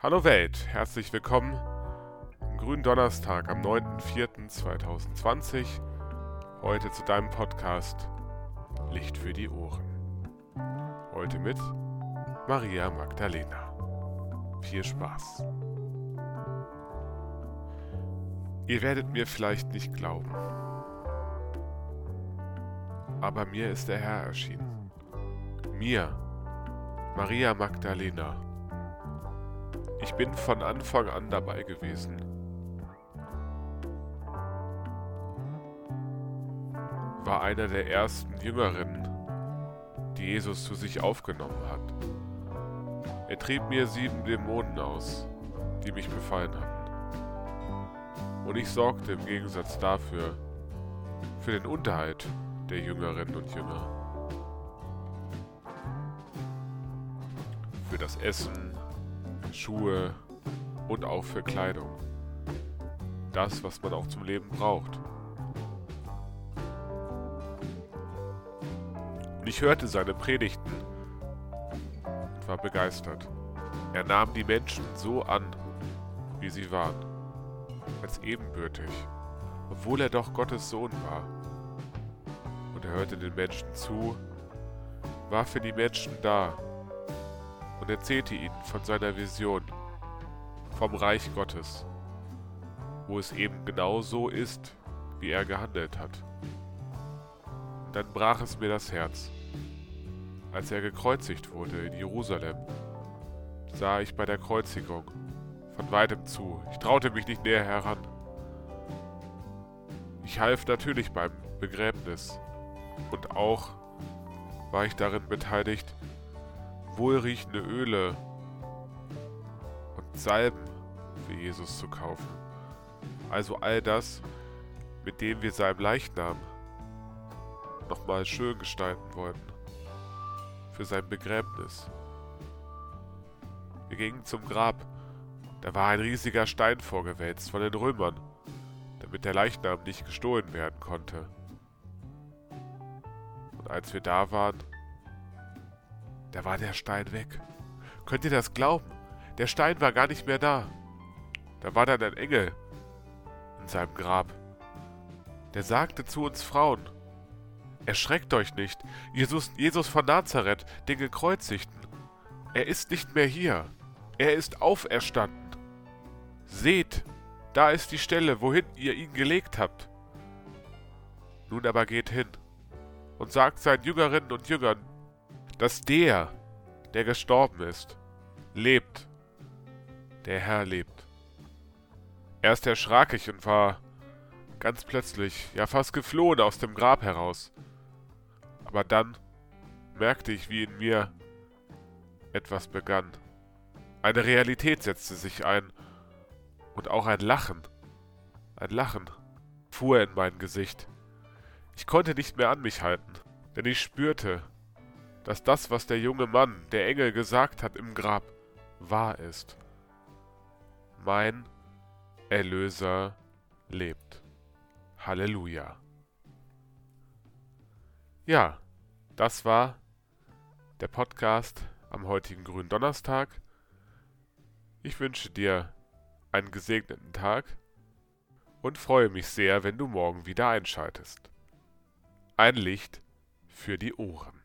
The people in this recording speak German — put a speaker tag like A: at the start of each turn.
A: Hallo Welt, herzlich willkommen am grünen Donnerstag am 9.04.2020. Heute zu deinem Podcast Licht für die Ohren. Heute mit Maria Magdalena. Viel Spaß. Ihr werdet mir vielleicht nicht glauben, aber mir ist der Herr erschienen. Mir, Maria Magdalena. Ich bin von Anfang an dabei gewesen. War einer der ersten Jüngerinnen, die Jesus zu sich aufgenommen hat. Er trieb mir sieben Dämonen aus, die mich befallen hatten. Und ich sorgte im Gegensatz dafür für den Unterhalt der Jüngerinnen und Jünger. Für das Essen, Schuhe und auch für Kleidung. Das, was man auch zum Leben braucht. Und ich hörte seine Predigten und war begeistert. Er nahm die Menschen so an, wie sie waren als ebenbürtig, obwohl er doch Gottes Sohn war. Und er hörte den Menschen zu, war für die Menschen da und erzählte ihnen von seiner Vision, vom Reich Gottes, wo es eben genau so ist, wie er gehandelt hat. Dann brach es mir das Herz. Als er gekreuzigt wurde in Jerusalem, sah ich bei der Kreuzigung von weitem zu. Ich traute mich nicht näher heran. Ich half natürlich beim Begräbnis und auch war ich darin beteiligt, wohlriechende Öle und Salben für Jesus zu kaufen. Also all das, mit dem wir seinem Leichnam nochmal schön gestalten wollten. Für sein Begräbnis. Wir gingen zum Grab da war ein riesiger Stein vorgewälzt von den Römern, damit der Leichnam nicht gestohlen werden konnte. Und als wir da waren, da war der Stein weg. Könnt ihr das glauben? Der Stein war gar nicht mehr da. Da war dann ein Engel in seinem Grab. Der sagte zu uns Frauen, Erschreckt euch nicht, Jesus, Jesus von Nazareth, den Gekreuzigten. Er ist nicht mehr hier. Er ist auferstanden. Seht, da ist die Stelle, wohin ihr ihn gelegt habt. Nun aber geht hin und sagt seinen Jüngerinnen und Jüngern, dass der, der gestorben ist, lebt. Der Herr lebt. Erst erschrak ich und war ganz plötzlich, ja fast geflohen aus dem Grab heraus. Aber dann merkte ich, wie in mir etwas begann. Eine Realität setzte sich ein und auch ein Lachen, ein Lachen, fuhr in mein Gesicht. Ich konnte nicht mehr an mich halten, denn ich spürte, dass das, was der junge Mann, der Engel, gesagt hat im Grab, wahr ist. Mein Erlöser lebt. Halleluja. Ja, das war der Podcast am heutigen grünen Donnerstag. Ich wünsche dir einen gesegneten Tag und freue mich sehr, wenn du morgen wieder einschaltest. Ein Licht für die Ohren.